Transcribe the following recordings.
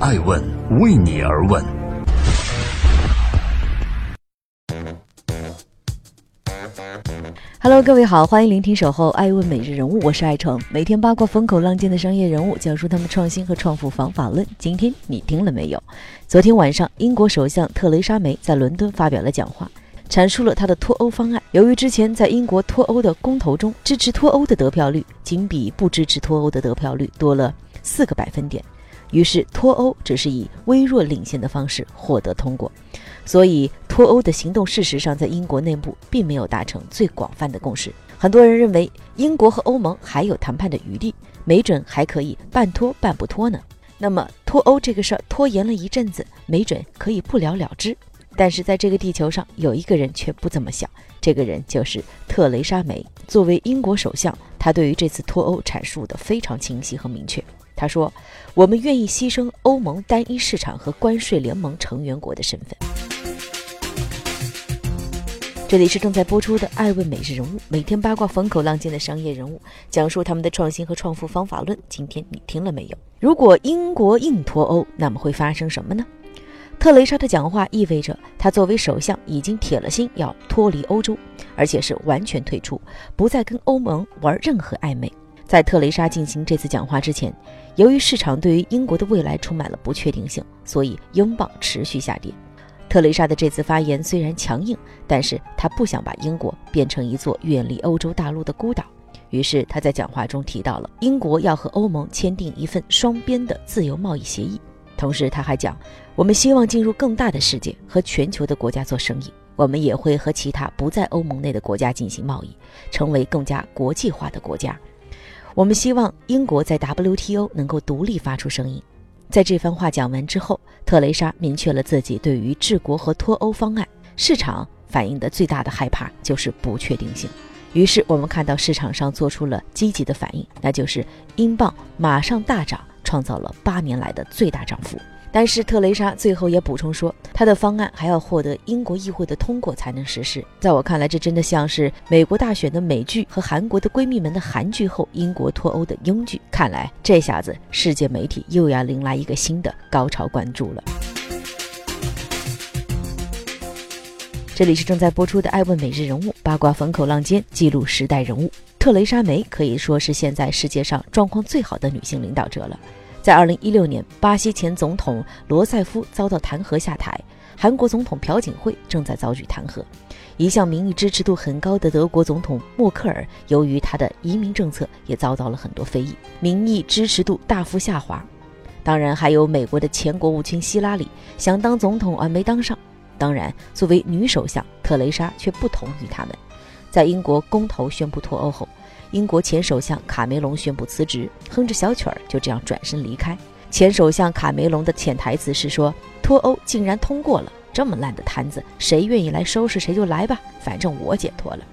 爱问为你而问。Hello，各位好，欢迎聆听《守候爱问每日人物》，我是爱成，每天八卦风口浪尖的商业人物，讲述他们创新和创富方法论。今天你听了没有？昨天晚上，英国首相特蕾莎梅在伦敦发表了讲话。阐述了他的脱欧方案。由于之前在英国脱欧的公投中，支持脱欧的得票率仅比不支持脱欧的得票率多了四个百分点，于是脱欧只是以微弱领先的方式获得通过。所以脱欧的行动事实上在英国内部并没有达成最广泛的共识。很多人认为英国和欧盟还有谈判的余地，没准还可以半脱半不脱呢。那么脱欧这个事儿拖延了一阵子，没准可以不了了之。但是在这个地球上有一个人却不这么想，这个人就是特蕾莎梅。作为英国首相，他对于这次脱欧阐述的非常清晰和明确。他说：“我们愿意牺牲欧盟单一市场和关税联盟成员国的身份。”这里是正在播出的《爱问每日人物》，每天八卦风口浪尖的商业人物，讲述他们的创新和创富方法论。今天你听了没有？如果英国硬脱欧，那么会发生什么呢？特蕾莎的讲话意味着，她作为首相已经铁了心要脱离欧洲，而且是完全退出，不再跟欧盟玩任何暧昧。在特蕾莎进行这次讲话之前，由于市场对于英国的未来充满了不确定性，所以英镑持续下跌。特蕾莎的这次发言虽然强硬，但是她不想把英国变成一座远离欧洲大陆的孤岛，于是她在讲话中提到了英国要和欧盟签订一份双边的自由贸易协议。同时，他还讲，我们希望进入更大的世界和全球的国家做生意。我们也会和其他不在欧盟内的国家进行贸易，成为更加国际化的国家。我们希望英国在 WTO 能够独立发出声音。在这番话讲完之后，特蕾莎明确了自己对于治国和脱欧方案。市场反映的最大的害怕就是不确定性。于是我们看到市场上做出了积极的反应，那就是英镑马上大涨。创造了八年来的最大涨幅，但是特蕾莎最后也补充说，她的方案还要获得英国议会的通过才能实施。在我看来，这真的像是美国大选的美剧和韩国的闺蜜们的韩剧后英国脱欧的英剧。看来这下子世界媒体又要迎来一个新的高潮关注了。这里是正在播出的《爱问每日人物》，八卦风口浪尖，记录时代人物。特蕾莎梅可以说是现在世界上状况最好的女性领导者了。在2016年，巴西前总统罗塞夫遭到弹劾下台，韩国总统朴槿惠正在遭遇弹劾，一向民意支持度很高的德国总统默克尔，由于他的移民政策也遭到了很多非议，民意支持度大幅下滑。当然，还有美国的前国务卿希拉里想当总统而没当上。当然，作为女首相，特蕾莎却不同于他们。在英国公投宣布脱欧后，英国前首相卡梅隆宣布辞职，哼着小曲儿就这样转身离开。前首相卡梅隆的潜台词是说：“脱欧竟然通过了，这么烂的摊子，谁愿意来收拾谁就来吧，反正我解脱了。”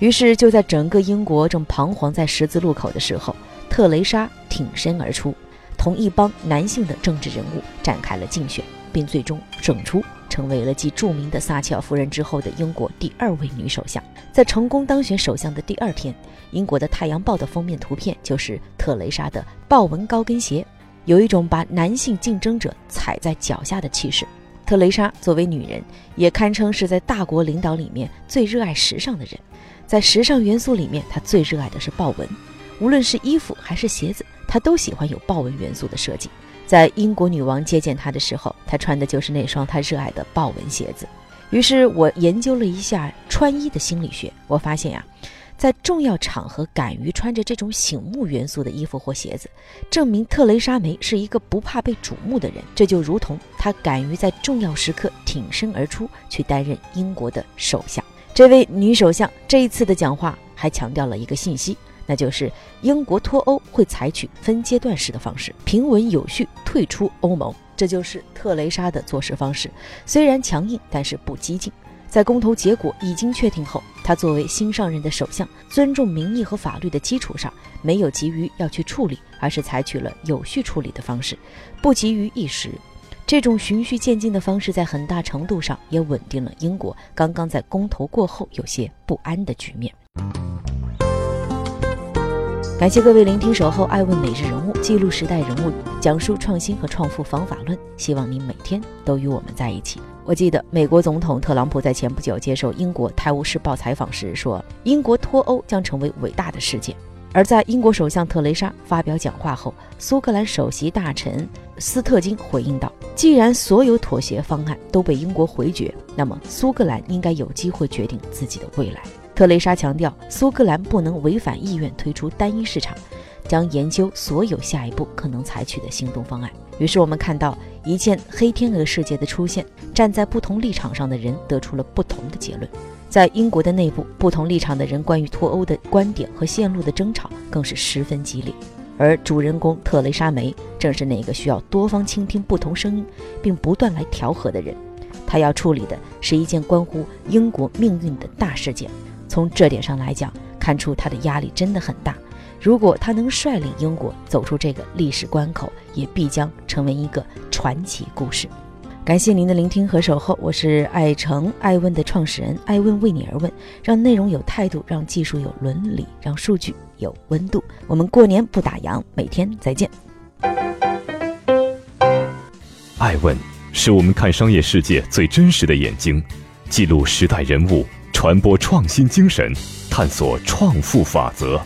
于是，就在整个英国正彷徨在十字路口的时候，特蕾莎挺身而出，同一帮男性的政治人物展开了竞选，并最终胜出。成为了继著名的撒切尔夫人之后的英国第二位女首相。在成功当选首相的第二天，英国的《太阳报》的封面图片就是特蕾莎的豹纹高跟鞋，有一种把男性竞争者踩在脚下的气势。特蕾莎作为女人，也堪称是在大国领导里面最热爱时尚的人。在时尚元素里面，她最热爱的是豹纹，无论是衣服还是鞋子，她都喜欢有豹纹元素的设计。在英国女王接见他的时候，他穿的就是那双他热爱的豹纹鞋子。于是我研究了一下穿衣的心理学，我发现呀，在重要场合敢于穿着这种醒目元素的衣服或鞋子，证明特蕾莎梅是一个不怕被瞩目的人。这就如同她敢于在重要时刻挺身而出，去担任英国的首相。这位女首相这一次的讲话还强调了一个信息。那就是英国脱欧会采取分阶段式的方式，平稳有序退出欧盟。这就是特蕾莎的做事方式，虽然强硬，但是不激进。在公投结果已经确定后，他作为新上任的首相，尊重民意和法律的基础上，没有急于要去处理，而是采取了有序处理的方式，不急于一时。这种循序渐进的方式，在很大程度上也稳定了英国刚刚在公投过后有些不安的局面。感谢各位聆听，守候爱问每日人物，记录时代人物，讲述创新和创富方法论。希望您每天都与我们在一起。我记得美国总统特朗普在前不久接受英国《泰晤士报》采访时说：“英国脱欧将成为伟大的事件。”而在英国首相特蕾莎发表讲话后，苏格兰首席大臣斯特金回应道：“既然所有妥协方案都被英国回绝，那么苏格兰应该有机会决定自己的未来。”特蕾莎强调，苏格兰不能违反意愿推出单一市场，将研究所有下一步可能采取的行动方案。于是我们看到一件黑天鹅世界的出现，站在不同立场上的人得出了不同的结论。在英国的内部，不同立场的人关于脱欧的观点和线路的争吵更是十分激烈。而主人公特蕾莎梅正是那个需要多方倾听不同声音，并不断来调和的人。她要处理的是一件关乎英国命运的大事件。从这点上来讲，看出他的压力真的很大。如果他能率领英国走出这个历史关口，也必将成为一个传奇故事。感谢您的聆听和守候，我是爱成爱问的创始人，爱问为你而问，让内容有态度，让技术有伦理，让数据有温度。我们过年不打烊，每天再见。爱问是我们看商业世界最真实的眼睛，记录时代人物。传播创新精神，探索创富法则。